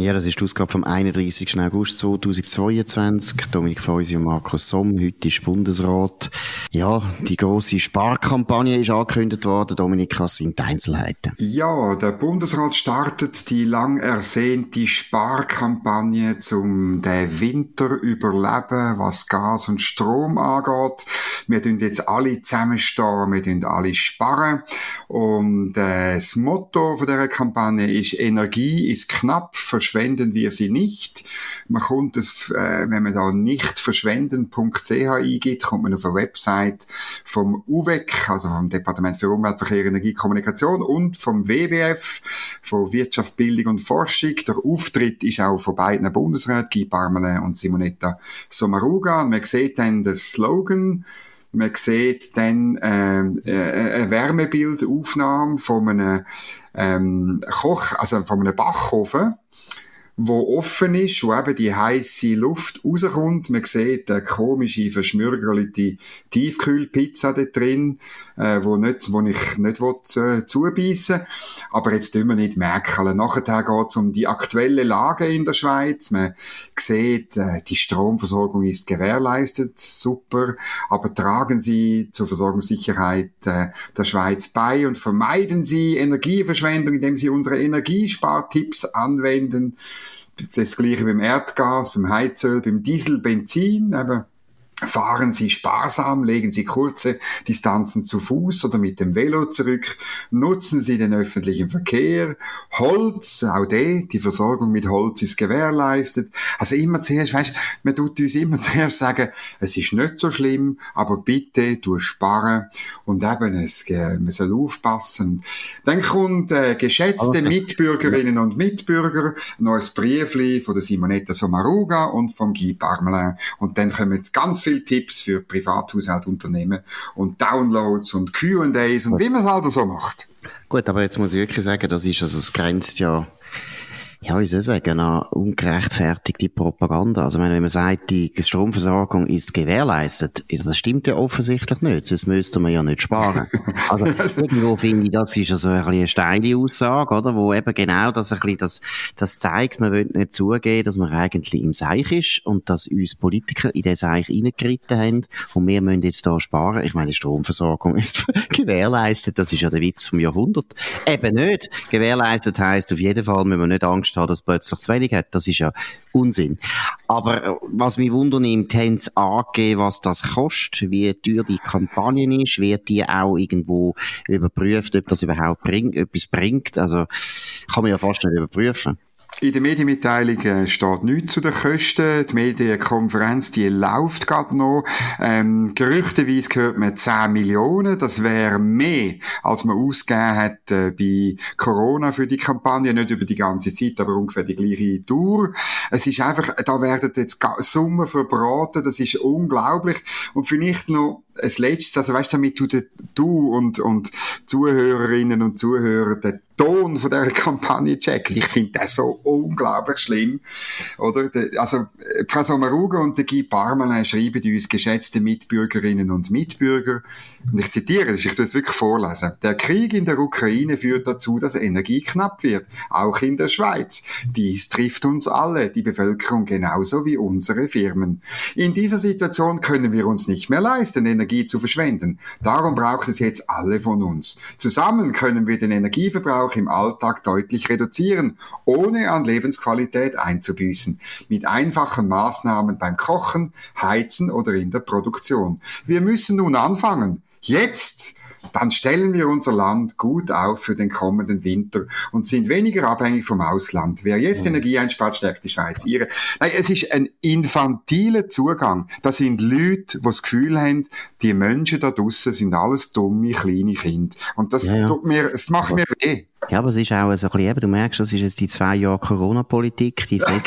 Ja, das ist die Ausgabe vom 31. August 2022. Dominik Feusi und Markus Somm. Heute ist Bundesrat. Ja, die große Sparkampagne ist angekündigt worden. Dominik, was sind die Einzelheiten? Ja, der Bundesrat startet die lang ersehnte Sparkampagne zum den Winter überleben, was Gas und Strom angeht. Wir tun jetzt alle zusammenstehen, wir tun alle sparen. Und äh, das Motto von dieser Kampagne ist Energie ist knapp, verschwenden wir sie nicht. Man kommt es, äh, wenn man da nicht verschwenden.ch eingibt, kommt man auf eine Website vom UWEC, also vom Departement für Umwelt, Verkehr, Energie, Kommunikation und vom WWF, von Wirtschaft, Bildung und Forschung. Der Auftritt ist auch von beiden Bundesräten, Guy Parmelin und Simonetta Sommaruga. Man sieht dann den Slogan, man sieht dann ähm, äh, eine Wärmebildaufnahme von einem ähm, Koch, also von einem Backofen wo offen ist, wo eben die heiße Luft rauskommt. Man sieht eine komische, verschmürgelte Tiefkühlpizza da drin, äh, wo, nicht, wo ich nicht will, äh, zubeissen Aber jetzt tun wir nicht merken. Nachher geht es um die aktuelle Lage in der Schweiz. Man sieht, äh, die Stromversorgung ist gewährleistet, super. Aber tragen Sie zur Versorgungssicherheit äh, der Schweiz bei und vermeiden Sie Energieverschwendung, indem Sie unsere Energiespartipps anwenden das gleiche beim Erdgas, beim Heizöl, beim Diesel, Benzin, eben Fahren Sie sparsam, legen Sie kurze Distanzen zu Fuß oder mit dem Velo zurück, nutzen Sie den öffentlichen Verkehr, Holz, auch der, die Versorgung mit Holz ist gewährleistet. Also immer zuerst, weißt, man tut uns immer zuerst sagen, es ist nicht so schlimm, aber bitte du sparen und eben es, man soll aufpassen. Dann kommt äh, geschätzte okay. Mitbürgerinnen und Mitbürger noch ein Briefli von der Simonetta Sommaruga und vom Guy Parmelin und dann kommen ganz viele viele Tipps für Privathaushaltunternehmen und Downloads und Q&As und wie man es halt so macht. Gut, aber jetzt muss ich wirklich sagen, das ist, also es grenzt ja ja, wie soll ich sagen, eine ungerechtfertigte Propaganda. Also, wenn man sagt, die Stromversorgung ist gewährleistet, das stimmt ja offensichtlich nicht, sonst müsste man ja nicht sparen. Also, irgendwo finde ich, das ist also ein eine steile Aussage, oder? Wo eben genau das ein bisschen das, das zeigt, man will nicht zugeben, dass man eigentlich im Seich ist und dass uns Politiker in den Seich reingeritten haben und wir müssen jetzt da sparen. Ich meine, Stromversorgung ist gewährleistet, das ist ja der Witz vom Jahrhundert. Eben nicht. Gewährleistet heisst auf jeden Fall, müssen wir nicht Angst Angst haben, dass plötzlich zu wenig hat. Das ist ja Unsinn. Aber äh, was mich wundernimmt, haben sie angegeben, was das kostet, wie teuer die Kampagne ist, wird die auch irgendwo überprüft, ob das überhaupt bringt, etwas bringt. Also kann man ja fast nicht überprüfen. In der Medienmitteilung äh, steht nichts zu den Kosten. Die Medienkonferenz, die läuft gerade noch. Ähm, gerüchteweise hört man 10 Millionen. Das wäre mehr, als man ausgegeben hat äh, bei Corona für die Kampagne. Nicht über die ganze Zeit, aber ungefähr die gleiche Tour. Es ist einfach, da werden jetzt Summen verbraten. Das ist unglaublich. Und vielleicht noch ein letztes, also weißt du, damit du, und, und Zuhörerinnen und Zuhörer Ton von dieser Kampagne checken. Ich finde das so unglaublich schlimm, oder? Also, Frau Sommaruga und der Guy Parmelin schreiben uns, geschätzte Mitbürgerinnen und Mitbürger, und ich zitiere, ich tue es wirklich vorlesen. Der Krieg in der Ukraine führt dazu, dass Energie knapp wird, auch in der Schweiz. Dies trifft uns alle, die Bevölkerung genauso wie unsere Firmen. In dieser Situation können wir uns nicht mehr leisten, Energie zu verschwenden. Darum braucht es jetzt alle von uns. Zusammen können wir den Energieverbrauch im Alltag deutlich reduzieren, ohne an Lebensqualität einzubüßen. Mit einfachen Maßnahmen beim Kochen, Heizen oder in der Produktion. Wir müssen nun anfangen. Jetzt! dann stellen wir unser Land gut auf für den kommenden Winter und sind weniger abhängig vom Ausland. Wer jetzt mhm. Energie einspart, stärkt die Schweiz. Ihre. Nein, es ist ein infantiler Zugang. Das sind Leute, die das Gefühl haben, die Menschen da draussen sind alles dumme, kleine Kinder. Und das ja, ja. tut mir, es macht mir weh. Ja, aber es ist auch so ein bisschen, eben, du merkst, das ist jetzt die zwei Jahre Corona-Politik, die ja,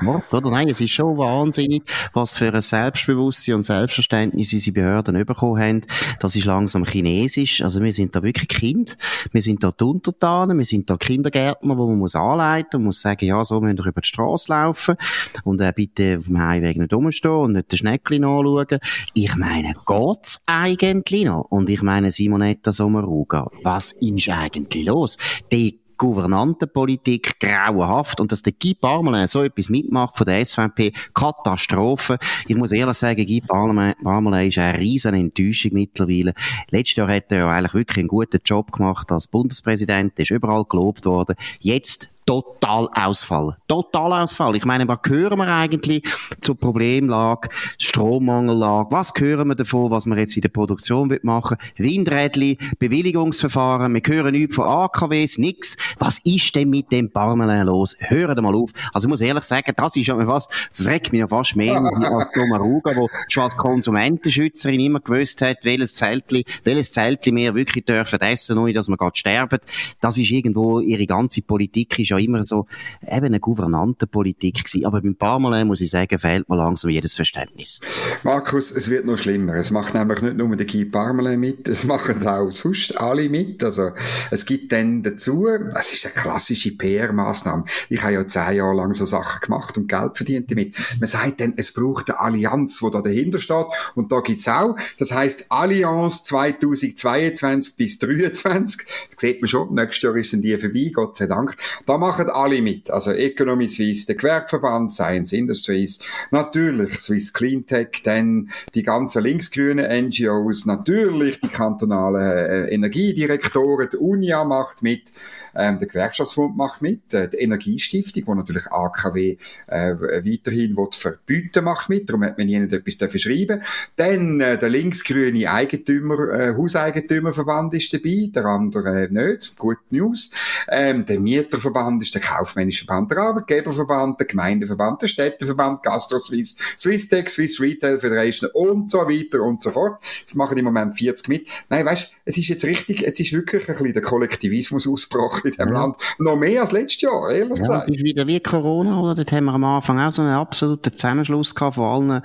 genau. Oder? Nein, es ist schon wahnsinnig, was für ein Selbstbewusstsein und Selbstverständnis unsere Behörden bekommen haben. Das ist langsam chinesisch. Also wir sind da wirklich Kind. Wir sind da die Untertanen, wir sind da Kindergärtner, wo man muss anleiten und muss sagen, ja, so müssen wir über die Straße laufen und äh, bitte auf dem Heimweg nicht rumstehen und nicht den Schneckli anschauen. Ich meine, geht's eigentlich noch? Und ich meine, Simonetta Sommaruga, was ist eigentlich los? Die Gouvernantenpolitik grauenhaft und dass der Guy Parmelin so etwas mitmacht von der SVP, Katastrophe. Ich muss ehrlich sagen, Guy Parmelin ist eine riesen Enttäuschung mittlerweile. Letztes Jahr hat er ja eigentlich wirklich einen guten Job gemacht als Bundespräsident, ist überall gelobt worden. Jetzt Totalausfall. Totalausfall. Ich meine, was hören wir eigentlich zur Problemlage, Strommangellage? Was hören wir davon, was wir jetzt in der Produktion machen Windrädli, Bewilligungsverfahren, wir hören nichts von AKWs, nix. Was ist denn mit dem Parmelin los? Hören mal auf. Also ich muss ehrlich sagen, das ist ja fast, das regt mich ja fast mehr als Domaruga, wo schon als Konsumentenschützerin immer gewusst hat, welches Zeltli, welches Zeltli wir wirklich dürfen essen, ohne dass wir gerade sterben. Das ist irgendwo, ihre ganze Politik ist ja immer so eben eine Gouvernantenpolitik gewesen. Aber beim Parmelin, muss ich sagen, fehlt mir langsam jedes Verständnis. Markus, es wird noch schlimmer. Es macht nämlich nicht nur der Guy Parmelin mit, es machen auch sonst alle mit. Also, es gibt dann dazu, es ist eine klassische PR-Maßnahme. Ich habe ja zehn Jahre lang so Sachen gemacht und Geld verdient damit. Man sagt dann, es braucht eine Allianz, die da dahinter steht. Und da gibt's auch. Das heißt Allianz 2022 bis 2023. Das sieht man schon. Nächstes Jahr ist dann die vorbei, Gott sei Dank. Da machen alle mit. Also Economy Suisse, der Gewerbeverband, Science Industries, natürlich Swiss Cleantech, dann die ganzen linksgrünen NGOs, natürlich die kantonalen äh, Energiedirektoren, die UNIA macht mit, ähm, der Gewerkschaftsbund macht mit, äh, die Energiestiftung, wo natürlich AKW äh, weiterhin will verbieten macht mit, darum hat man ihnen etwas verschrieben. Dann äh, der linksgrüne Eigentümer, äh, Hauseigentümerverband ist dabei, der andere äh, nicht, gut News. Ähm, der Mieterverband ist der kaufmännische Verband, der Arbeitgeberverband, der Gemeindeverband, der Städteverband, Gastro Swiss, Swisstech, Swiss Retail Federation und so weiter und so fort. Ich mache im Moment 40 mit. Nein, weißt, es ist jetzt richtig, es ist wirklich ein bisschen der Kollektivismus ausgebrochen in diesem ja. Land. Noch mehr als letztes Jahr, ehrlich ja, gesagt. Das ist wieder wie Corona, oder? Dort haben wir am Anfang auch so einen absoluten Zusammenschluss gehabt von allen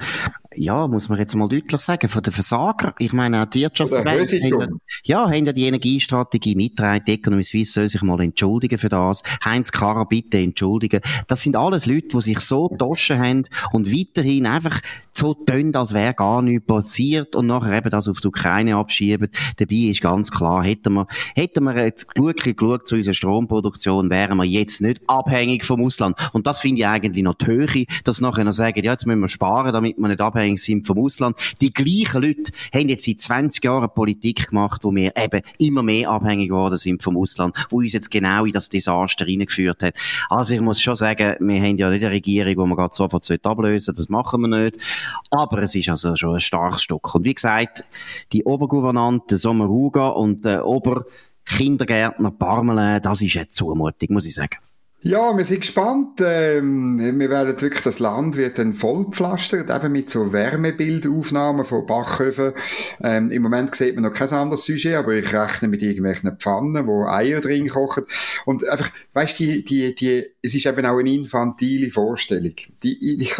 ja, muss man jetzt mal deutlich sagen, von den Versagern. Ich meine, auch die Wirtschaftsverbände haben, ja, haben ja die Energiestrategie mitgetragen. Die Economy Suisse soll sich mal entschuldigen für das. Heinz Karrer bitte entschuldigen. Das sind alles Leute, die sich so getoschen haben und weiterhin einfach so tun, als wäre gar nichts passiert und nachher eben das auf die Ukraine abschieben. Dabei ist ganz klar, hätten wir, hätten wir jetzt wirklich geschaut zu unserer Stromproduktion, wären wir jetzt nicht abhängig vom Ausland. Und das finde ich eigentlich noch die Höhe, dass nachher noch sagen, ja, jetzt müssen wir sparen, damit wir nicht abhängig sind vom Ausland. Die gleichen Leute haben jetzt seit 20 Jahren Politik gemacht, wo wir eben immer mehr abhängig geworden sind vom Ausland, wo uns jetzt genau in das Desaster reingeführt hat. Also ich muss schon sagen, wir haben ja nicht eine Regierung, die man gerade sofort ablösen das machen wir nicht. Aber es ist also schon ein starkes Stück. Und wie gesagt, die Obergouvernante Sommaruga und der Oberkindergärtner Parmelin, das ist eine Zumutung, muss ich sagen. Ja, wir sind gespannt. Ähm, wir werden wirklich, das Land wird dann vollgepflastert, eben mit so Wärmebildaufnahmen von Bachhöfen. Ähm, Im Moment sieht man noch kein anderes Sujet, aber ich rechne mit irgendwelchen Pfannen, wo Eier drin kochen. Und einfach, weißt die, die, die, es ist eben auch eine infantile Vorstellung. Die, ich,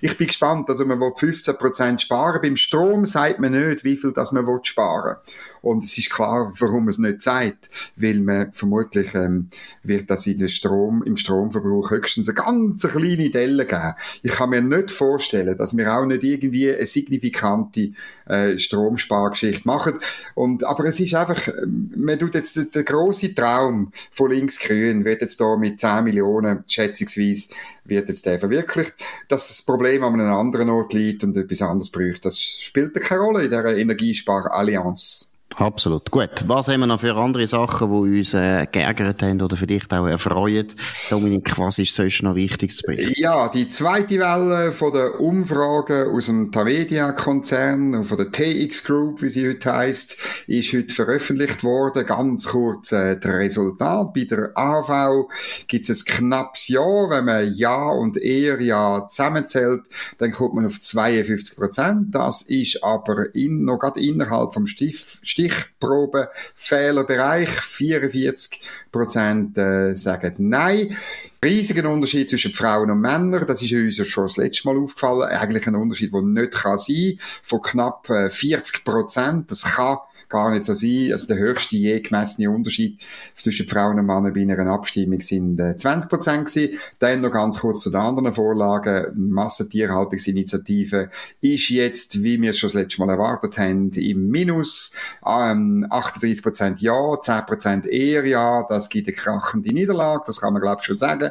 ich bin gespannt, also man will 15% sparen. Beim Strom sagt man nicht, wie viel das man sparen will. Und es ist klar, warum man es nicht sagt, weil man vermutlich ähm, wird das in den Strom, im Stromverbrauch höchstens eine ganz kleine Delle geben. Ich kann mir nicht vorstellen, dass wir auch nicht irgendwie eine signifikante äh, Stromspargeschichte machen. Und, aber es ist einfach, ähm, man tut jetzt den, den grossen Traum von links-grün, wird jetzt da mit 10 Millionen schätzungsweise wird jetzt der verwirklicht. Dass das Problem an einem anderen Ort liegt und etwas anderes braucht, das spielt keine Rolle in dieser Energiesparallianz. Absolut. Gut. Was haben wir noch für andere Sachen, die uns äh, geärgert haben oder vielleicht auch erfreuen? Dominik, was ist sonst noch wichtig zu bringen? Ja, die zweite Welle von der Umfragen aus dem Tamedia-Konzern und von der TX Group, wie sie heute heisst, ist heute veröffentlicht worden. Ganz kurz äh, das Resultat. Bei der AV gibt es ein knappes Jahr. Wenn man Ja und eher Ja zusammenzählt, dann kommt man auf 52 Prozent. Das ist aber in, noch gerade innerhalb vom Stift, Stift Stichprobenfehlerbereich. 44 Prozent äh, sagen Nein. Riesigen Unterschied zwischen Frauen und Männern. Das ist uns schon das letzte Mal aufgefallen. Eigentlich ein Unterschied, der nicht kann sein von knapp 40 äh, Prozent. Das kann gar nicht so sein. Also der höchste je gemessene Unterschied zwischen Frauen und Männern bei einer Abstimmung sind äh, 20 Prozent gewesen. Dann noch ganz kurz zu den anderen Vorlagen. Massentierhaltungsinitiative ist jetzt, wie wir es schon das letzte Mal erwartet haben, im Minus. Ähm, 38 Prozent ja, 10 Prozent eher ja. Das gibt eine krachende Niederlage, das kann man glaube ich schon sagen.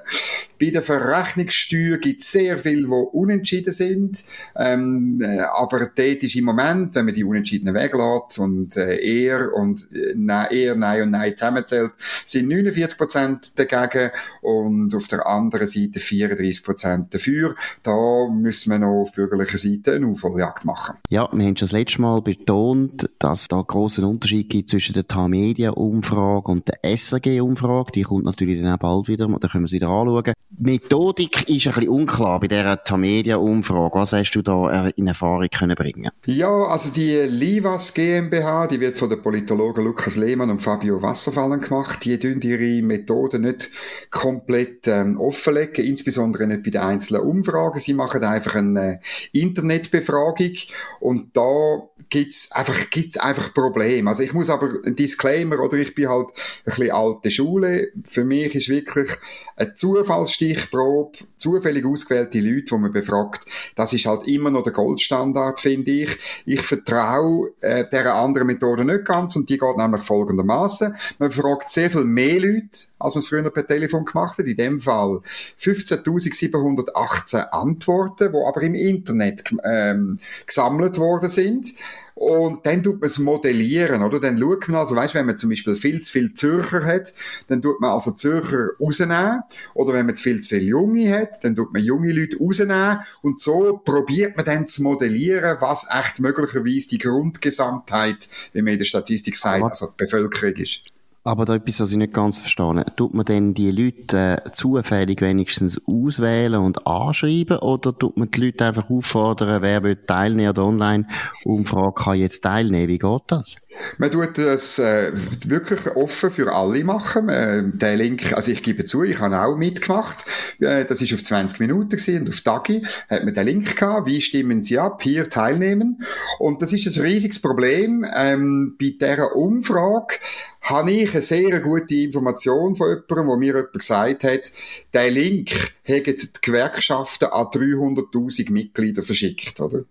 Bei der Verrechnungssteuer gibt es sehr viele, die unentschieden sind. Ähm, äh, aber dort ist im Moment, wenn man die Unentschiedenen weglässt und äh, eher und äh, eher Nein und Nein zusammenzählt, sind 49 Prozent dagegen und auf der anderen Seite 34 Prozent dafür. Da müssen wir noch auf bürgerlicher Seite eine Aufholjagd machen. Ja, wir haben schon das letzte Mal betont, dass da großen Unterschied gibt zwischen der TAMedia-Umfrage und der SRG-Umfrage. Die kommt natürlich dann auch bald wieder, da können wir sie wieder anschauen. Die Methodik ist ein bisschen unklar bei dieser TAMedia-Umfrage. Was hast du da in Erfahrung können bringen? Ja, also die Livas GmbH, die wird von den Politologen Lukas Lehmann und Fabio Wasserfallen gemacht. Die tun ihre Methoden nicht komplett ähm, offenlegen, insbesondere nicht bei den einzelnen Umfragen. Sie machen einfach eine Internetbefragung und da gibt's einfach, gibt's einfach Probleme. Also ich muss aber ein Disclaimer, oder ich bin halt ein bisschen alte Schule. Für mich ist wirklich eine Zufallsstichprobe, zufällig ausgewählte Leute, die man befragt, das ist halt immer noch der Goldstandard, finde ich. Ich vertraue äh, der anderen Methode nicht ganz und die geht nämlich folgendermaßen: Man befragt sehr viel mehr Leute, als man es früher per Telefon gemacht hat. In dem Fall 15.718 Antworten, die aber im Internet ähm, gesammelt worden sind. Und dann tut man es modellieren, oder? Dann schaut man also, weißt, wenn man zum Beispiel viel zu viel Zürcher hat, dann tut man also Zürcher rausnehmen. Oder wenn man zu viel zu viele Junge hat, dann tut man junge Leute rausnehmen. Und so probiert man dann zu modellieren, was echt möglicherweise die Grundgesamtheit, wie man in der Statistik sagt, also die Bevölkerung ist. Aber da etwas, was ich nicht ganz verstehe. Tut man denn die Leute äh, zufällig wenigstens auswählen und anschreiben oder tut man die Leute einfach auffordern, wer will teilnehmen oder Online-Umfrage kann jetzt teilnehmen? Wie geht das? Man tut das äh, wirklich offen für alle machen. Äh, der Link, also ich gebe zu, ich habe auch mitgemacht. Äh, das ist auf 20 Minuten gewesen, und auf Tagi hat man den Link gehabt. Wie stimmen Sie ab? Hier teilnehmen. Und das ist ein riesiges Problem. Ähm, bei dieser Umfrage habe ich eine sehr gute Information von jemandem, wo mir jemand gesagt hat, der Link hätten die Gewerkschaften an 300.000 Mitglieder verschickt, oder?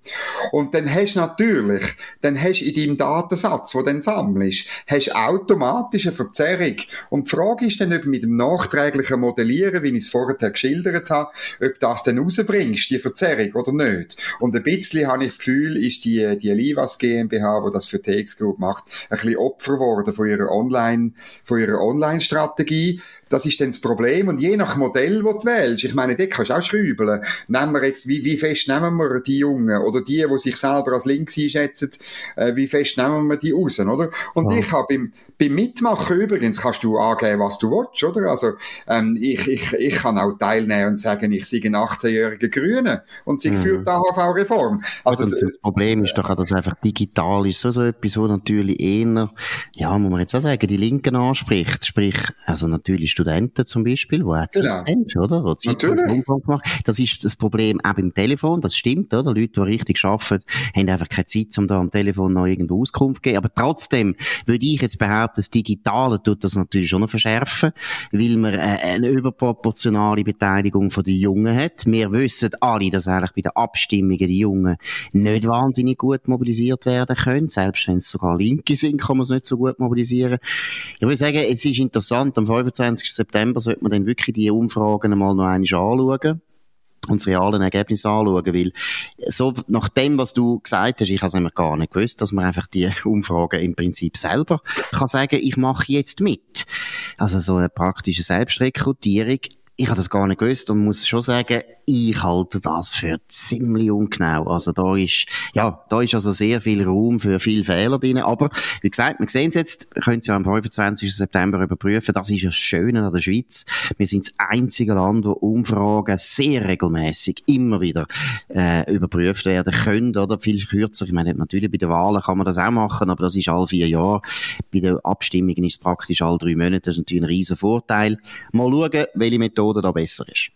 Und dann hast du natürlich, dann hast du in deinem Datensatz, wo du dann sammelst, hast automatisch eine Verzerrung. Und die Frage ist dann, ob mit dem nachträglichen Modellieren, wie ich es vorher geschildert habe, ob das dann rausbringst, die Verzerrung, oder nicht. Und ein bisschen habe ich das Gefühl, ist die, die Livas GmbH, die das für TX Group macht, ein bisschen Opfer geworden von ihrer Online, von ihrer Online-Strategie. Das ist dann das Problem. Und je nach Modell, das du wählst, ich meine, dort kannst du auch schrübeln. Nehmen wir jetzt, wie, wie fest nehmen wir die Jungen oder die, die sich selber als links einschätzen, äh, wie fest nehmen wir die raus, oder? Und ja. ich habe beim, beim Mitmachen übrigens kannst du angeben, was du willst, oder? Also, ähm, ich, ich, ich kann auch teilnehmen und sagen, ich sei ein 18-jähriger Grüne und sie mhm. führt die AHV-Reform. Also, also, das Problem ist doch dass einfach digital ist so, so etwas, wo natürlich eher, ja, muss man jetzt auch sagen, die Linken anspricht. Sprich, also natürlich Studenten zum Beispiel, wo auch Zeit genau. haben, oder? Wo Zeit Natürlich. Das ist das Problem auch beim Telefon, das stimmt, oder? Leute, die richtig arbeiten, haben einfach keine Zeit, um da am Telefon noch irgendwo Auskunft zu geben. Aber trotzdem würde ich jetzt behaupten, das Digitale tut das natürlich schon noch verschärfen, weil man äh, eine überproportionale Beteiligung von den Jungen hat. Wir wissen alle, dass eigentlich bei den Abstimmungen die Jungen nicht wahnsinnig gut mobilisiert werden können. Selbst wenn es sogar Linke sind, kann man es nicht so gut mobilisieren. Ich würde sagen, es ist interessant, am 25. September sollte man dann wirklich die Umfragen einmal noch einmal anschauen und das reale Ergebnis anschauen, weil so nach dem, was du gesagt hast, ich habe es nämlich gar nicht gewusst, dass man einfach die Umfragen im Prinzip selber kann sagen, ich mache jetzt mit. Also so eine praktische Selbstrekrutierung ich habe das gar nicht gewusst und muss schon sagen, ich halte das für ziemlich ungenau. Also da ist, ja, da ist also sehr viel Raum für viele Fehler drin. Aber, wie gesagt, wir sehen es jetzt, können es ja am 25. September überprüfen. Das ist das Schöne an der Schweiz. Wir sind das einzige Land, wo Umfragen sehr regelmäßig immer wieder äh, überprüft werden können, oder? Viel kürzer. Ich meine, natürlich bei den Wahlen kann man das auch machen, aber das ist alle vier Jahre. Bei den Abstimmungen ist es praktisch alle drei Monate. Das ist natürlich ein riesen Vorteil. Mal schauen, welche Methode Methode da besser ist.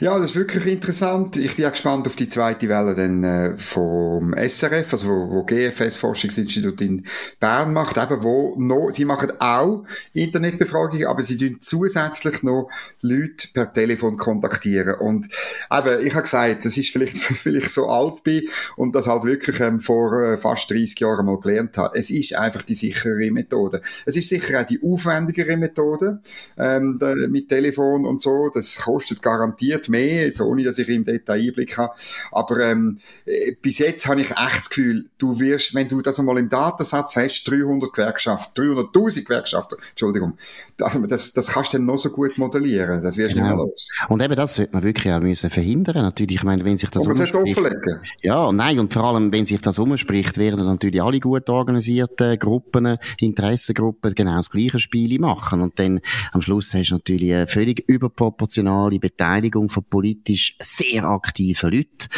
Ja, das ist wirklich interessant. Ich bin auch gespannt auf die zweite Welle dann, äh, vom SRF, also wo, wo GFS Forschungsinstitut in Bern macht, eben wo noch, sie machen auch Internetbefragungen, aber sie tun zusätzlich noch Leute per Telefon kontaktieren. Und eben, ich habe gesagt, das ist vielleicht, vielleicht so alt bin und das halt wirklich ähm, vor äh, fast 30 Jahren mal gelernt habe. Es ist einfach die sichere Methode. Es ist sicher auch die aufwendigere Methode ähm, mit Telefon und so. Das kostet garantiert mehr, jetzt ohne dass ich im Detail Einblick habe. Aber ähm, äh, bis jetzt habe ich echt das Gefühl, du wirst, wenn du das einmal im Datensatz hast, 300 Gewerkschaften, 300'000 Gewerkschaften, Entschuldigung, das, das, das kannst du dann noch so gut modellieren, das wirst du genau. nicht mehr los. Und eben das sollte man wirklich auch müssen verhindern, natürlich, ich meine, wenn sich das umspricht. Ja, nein, und vor allem, wenn sich das umspricht, werden natürlich alle gut organisierten Gruppen, Interessengruppen genau das gleiche Spiel machen und dann am Schluss hast du natürlich eine völlig überproportionale Beteiligung von politisch sehr aktiven Leuten.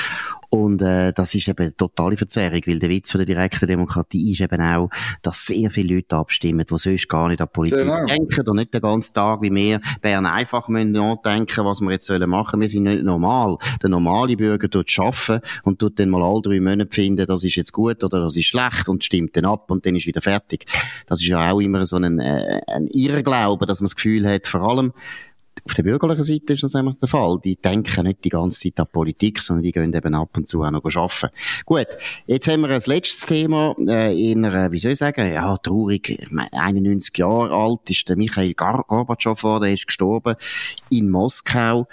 Und äh, das ist eben eine totale Verzerrung, weil der Witz von der direkten Demokratie ist eben auch, dass sehr viele Leute abstimmen, die sonst gar nicht an Politik genau. denken und nicht den ganzen Tag wie wir Bern einfach müssen nachdenken, was wir jetzt sollen machen. Wir sind nicht normal. Der normale Bürger tut arbeiten und tut dann mal alle drei Monate finden, das ist jetzt gut oder das ist schlecht und stimmt dann ab und dann ist wieder fertig. Das ist ja auch immer so ein, äh, ein Irrglaube, dass man das Gefühl hat, vor allem auf der bürgerlichen Seite ist das einfach der Fall. Die denken nicht die ganze Zeit an Politik, sondern die gehen eben ab und zu auch noch arbeiten. Gut, jetzt haben wir ein letztes Thema äh, in einer, wie soll ich sagen, ja, traurig, ich meine, 91 Jahre alt ist der Michael Gorbatschow, der ist gestorben in Moskau.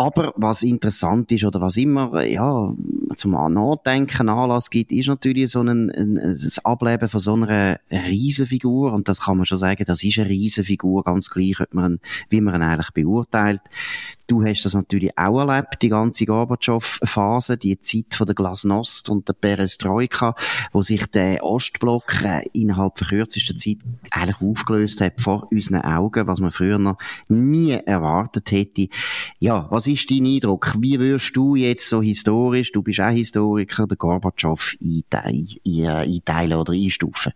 Aber was interessant ist oder was immer ja, zum Nachdenken Anlass gibt, ist natürlich so ein, ein, das Ableben von so einer Riesenfigur. Und das kann man schon sagen, das ist eine Riesenfigur, ganz gleich, man, wie man ihn eigentlich beurteilt. Du hast das natürlich auch erlebt, die ganze Gorbatschow-Phase, die Zeit von der Glasnost und der Perestroika, wo sich der Ostblock äh, innerhalb von kürzester Zeit eigentlich aufgelöst hat vor unseren Augen, was man früher noch nie erwartet hätte. Ja, was ist dein Eindruck? Wie würdest du jetzt so historisch, du bist auch Historiker, den Gorbatschow einteilen oder einstufen?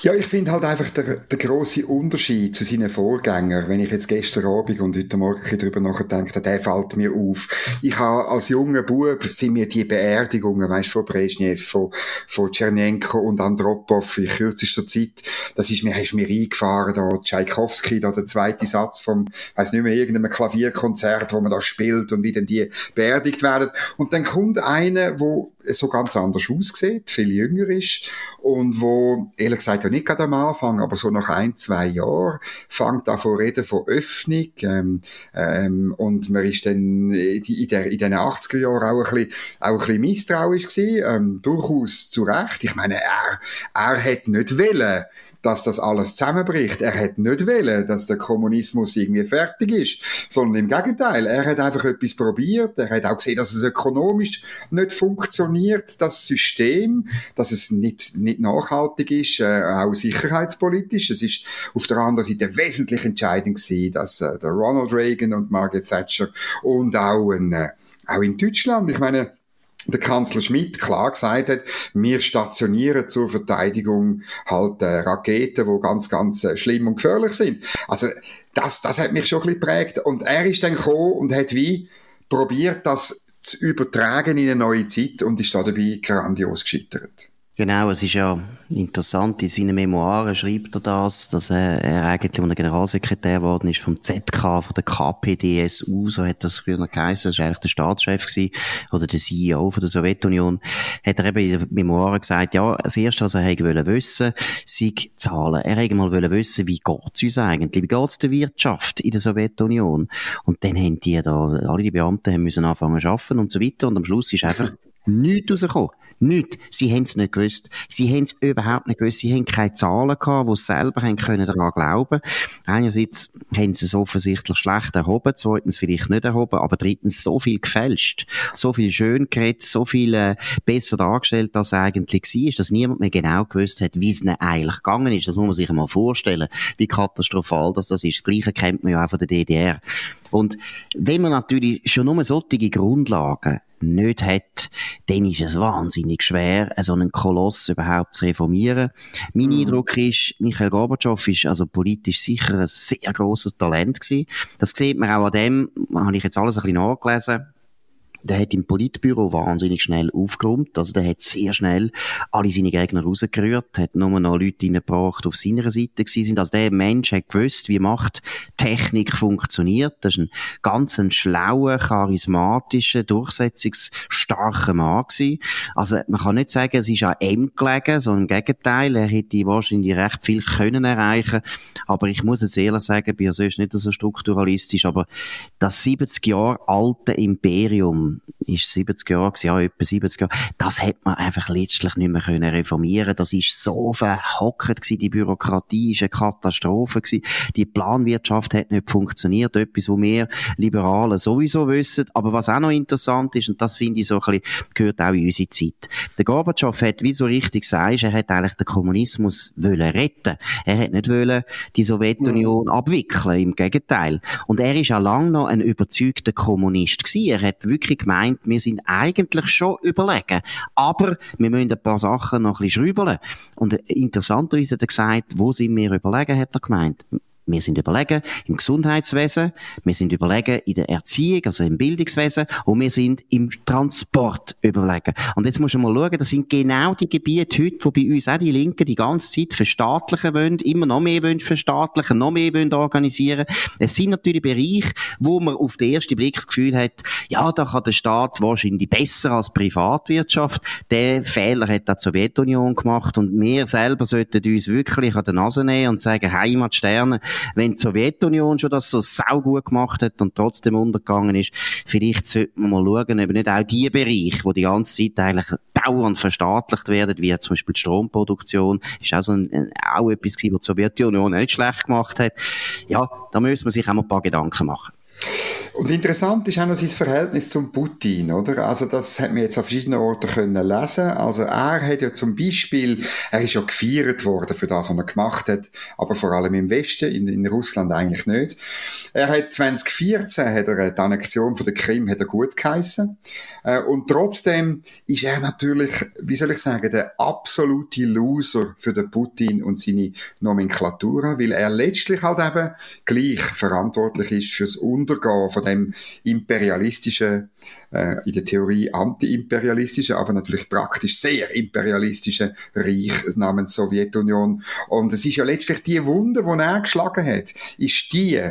Ja, ich finde halt einfach der, der grosse Unterschied zu seinen Vorgängern, wenn ich jetzt gestern Abend und heute Morgen darüber nachdenke, der fällt mir auf. Ich habe als junger Bub sind mir die Beerdigungen, weißt von Brezhnev, von, von Tschernenko und Andropov in kürzester Zeit, das ist mir, hast mir eingefahren, da Tchaikovsky, da der zweite Satz vom, weiß nicht mehr, irgendeinem Klavierkonzert, wo man da spielt und wie dann die beerdigt werden. Und dann kommt einer, wo so ganz anders aussieht, viel jünger ist und wo, ehrlich gesagt, ja nicht gerade am Anfang, aber so nach ein, zwei Jahren fängt an von reden von Öffnung ähm, ähm, und man ist dann in, der, in den 80er Jahren auch ein bisschen, auch ein bisschen misstrauisch gewesen, ähm, durchaus zu Recht. Ich meine, er, er hat nicht wollen, dass das alles zusammenbricht. Er hat nicht wollen, dass der Kommunismus irgendwie fertig ist, sondern im Gegenteil. Er hat einfach etwas probiert. Er hat auch gesehen, dass es ökonomisch nicht funktioniert, das System, dass es nicht, nicht nachhaltig ist, äh, auch sicherheitspolitisch. Es ist auf der anderen Seite wesentlich entscheidend gewesen, dass äh, der Ronald Reagan und Margaret Thatcher und auch, ein, äh, auch in Deutschland, ich meine, der Kanzler Schmidt klar gesagt hat, wir stationieren zur Verteidigung halt äh, Raketen, wo ganz, ganz äh, schlimm und gefährlich sind. Also das, das hat mich schon ein bisschen geprägt. Und er ist dann gekommen und hat wie probiert, das zu übertragen in eine neue Zeit und ist da dabei grandios gescheitert. Genau, es ist ja interessant, in seinen Memoiren schreibt er das, dass er, er eigentlich, als er Generalsekretär geworden ist, vom ZK, von der KPDSU, so hat das früher noch geheißen, das war eigentlich der Staatschef gewesen, oder der CEO von der Sowjetunion, hat er eben in den Memoiren gesagt, ja, das Erste, was er hätte wollen wissen, sei Zahlen. Er hätte mal wollen wissen, wie geht's uns eigentlich, wie geht's der Wirtschaft in der Sowjetunion? Und dann haben die da, alle die Beamten haben müssen anfangen zu arbeiten und so weiter, und am Schluss ist einfach nichts rausgekommen. Nicht. Sie haben es nicht gewusst. Sie haben es überhaupt nicht gewusst. Sie haben keine Zahlen gehabt, wo sie selber haben können daran glauben. Einerseits haben sie es offensichtlich schlecht erhoben, zweitens vielleicht nicht erhoben, aber drittens so viel gefälscht, so viel schön geredet, so viel äh, besser dargestellt, als es eigentlich war, dass niemand mehr genau gewusst hat, wie es ihnen eigentlich gegangen ist. Das muss man sich einmal vorstellen, wie katastrophal das, das ist. Das Gleiche kennt man ja auch von der DDR. Und wenn man natürlich schon nur solche Grundlagen nicht hat, dann ist es wahnsinnig schwer, so einen Koloss überhaupt zu reformieren. Mein mm. Eindruck ist, Michael Gorbatschow ist also politisch sicher ein sehr grosses Talent gewesen. Das sieht man auch an dem, habe ich jetzt alles ein bisschen nachgelesen, der hat im Politbüro wahnsinnig schnell aufgeräumt. Also der hat sehr schnell alle seine Gegner rausgerührt, hat nur noch Leute reingebracht, auf seiner Seite sind. Also der Mensch hat gewusst, wie Machttechnik funktioniert. Das ist ein ganz ein schlauer, charismatischer, durchsetzungsstarker Mann gewesen. Also man kann nicht sagen, es ist an ihm gelegen, sondern im Gegenteil. Er hätte wahrscheinlich recht viel können erreichen. Aber ich muss jetzt ehrlich sagen, bin ja sonst nicht so strukturalistisch, aber das 70 Jahre alte Imperium, ist 70 Jahre ja, etwa 70 Jahre. Das hat man einfach letztlich nicht mehr können reformieren. Das ist so verhockt gewesen. Die Bürokratie ist eine Katastrophe gewesen. Die Planwirtschaft hat nicht funktioniert. Etwas, wo wir Liberalen sowieso wissen. Aber was auch noch interessant ist, und das finde ich so ein bisschen, gehört auch in unsere Zeit. Der Gorbatschow hat, wie du so richtig sagst, er hat eigentlich den Kommunismus wollen retten. Er hat nicht wollen die Sowjetunion mhm. abwickeln. Im Gegenteil. Und er ist auch lange noch ein überzeugter Kommunist gewesen. Er hat wirklich gemeint, wir sind eigentlich schon überlegen. Aber wir müssen ein paar Sachen noch ein bisschen schrübeln. Und interessanterweise hat er gesagt, wo sind wir überlegen, hat er gemeint. Wir sind überlegen im Gesundheitswesen, wir sind überlegen in der Erziehung, also im Bildungswesen und wir sind im Transport überlegen. Und jetzt muss man mal schauen, das sind genau die Gebiete heute, wo bei uns auch die Linken die ganze Zeit verstaatlichen wollen, immer noch mehr wollen verstaatlichen, noch mehr wollen organisieren. Es sind natürlich Bereiche, wo man auf den ersten Blick das Gefühl hat, ja, da kann der Staat wahrscheinlich besser als Privatwirtschaft. Der Fehler hat die Sowjetunion gemacht und wir selber sollten uns wirklich an der Nase nehmen und sagen, Heimatsterne, wenn die Sowjetunion schon das so saugut gemacht hat und trotzdem untergegangen ist, vielleicht sollte man mal schauen, ob nicht auch die Bereiche, wo die ganze Zeit eigentlich dauernd verstaatlicht werden, wie zum Beispiel die Stromproduktion, ist auch, so ein, auch etwas gewesen, was die Sowjetunion nicht schlecht gemacht hat. Ja, da müssen wir sich auch mal ein paar Gedanken machen. Und interessant ist auch noch sein Verhältnis zum Putin, oder? Also das hat man jetzt an verschiedenen Orten können lesen. Also er hat ja zum Beispiel, er ist ja gefeiert worden für das, was er gemacht hat, aber vor allem im Westen, in, in Russland eigentlich nicht. Er hat 2014 hat er die Annexion von der Krim hat er gut geheissen. Äh, und trotzdem ist er natürlich, wie soll ich sagen, der absolute Loser für den Putin und seine Nomenklatura, weil er letztlich halt eben gleich verantwortlich ist fürs Untergehen von dem imperialistischen, äh, in der Theorie anti-imperialistischen, aber natürlich praktisch sehr imperialistischen Reich namens Sowjetunion. Und es ist ja letztlich die Wunde, die er geschlagen hat, ist die,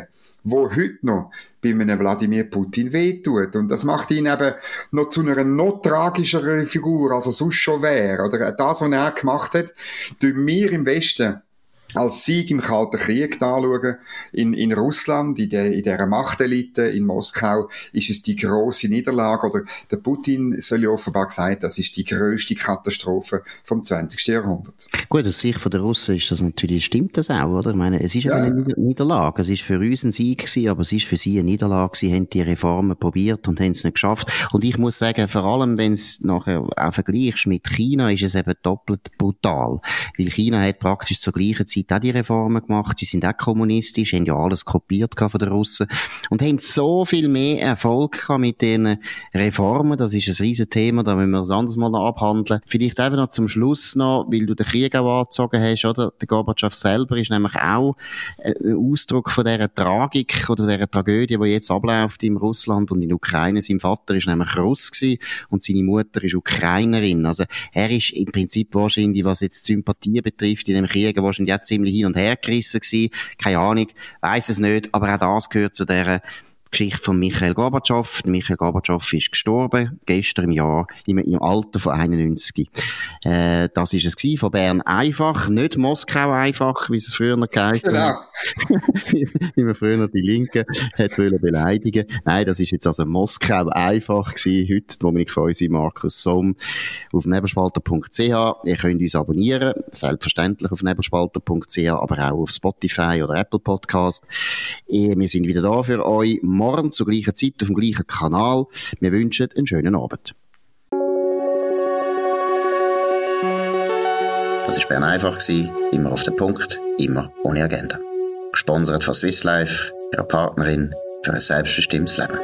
wo heute noch bei einem Wladimir Putin wehtut. Und das macht ihn eben noch zu einer noch tragischeren Figur, als er sonst schon wäre. Oder das, was er gemacht hat, tun wir im Westen als Sieg im Kalten Krieg anschauen. In, in Russland, in, der, in dieser Machtelite in Moskau, ist es die große Niederlage. Oder der Putin soll ja offenbar gesagt, das ist die größte Katastrophe vom 20. Jahrhundert. Gut, aus Sicht der Russen ist das natürlich, stimmt das auch, oder? Ich meine, es ist ja. eine Niederlage. Es ist für uns ein Sieg gewesen, aber es ist für sie eine Niederlage. Sie haben die Reformen probiert und haben es nicht geschafft. Und ich muss sagen, vor allem, wenn es nachher auch vergleichst mit China, ist es eben doppelt brutal. Weil China hat praktisch zur gleichen Zeit Zeit auch die Reformen gemacht. Sie sind auch kommunistisch, haben ja alles kopiert von den Russen und haben so viel mehr Erfolg gehabt mit diesen Reformen. Das ist ein riesen Thema, da müssen wir das anders mal noch abhandeln. Vielleicht einfach noch zum Schluss noch, weil du den Krieg auch angezogen hast, oder? Der Gorbatschow selber ist nämlich auch ein Ausdruck von dieser Tragik oder dieser Tragödie, die jetzt abläuft in Russland und in Ukraine. Sein Vater ist nämlich Russ und seine Mutter ist Ukrainerin. Also er ist im Prinzip wahrscheinlich, was jetzt Sympathie betrifft, in dem Krieg wahrscheinlich jetzt ziemlich hin und her gerissen gewesen. Keine Ahnung, weiß es nicht, aber auch das gehört zu dieser Geschichte von Michael Gorbatschow. Michael Gorbatschow ist gestorben, gestern im Jahr, im, im Alter von 91. Äh, das ist es gewesen, von Bern einfach, nicht Moskau einfach, wie es früher noch geheißen Genau. wie man früher die Linken hat wollen beleidigen. Nein, das ist jetzt also Moskau einfach gewesen, heute, wo ich von uns Markus Somm auf neberspalter.ch. Ihr könnt uns abonnieren, selbstverständlich auf neberspalter.ch, aber auch auf Spotify oder Apple Podcast. Wir sind wieder da für euch, morgen zur gleichen Zeit auf dem gleichen Kanal. Wir wünschen einen schönen Abend. Das war Bern einfach, immer auf den Punkt, immer ohne Agenda. Gesponsert von Swiss Life, ihrer Partnerin für ein selbstbestimmtes Leben.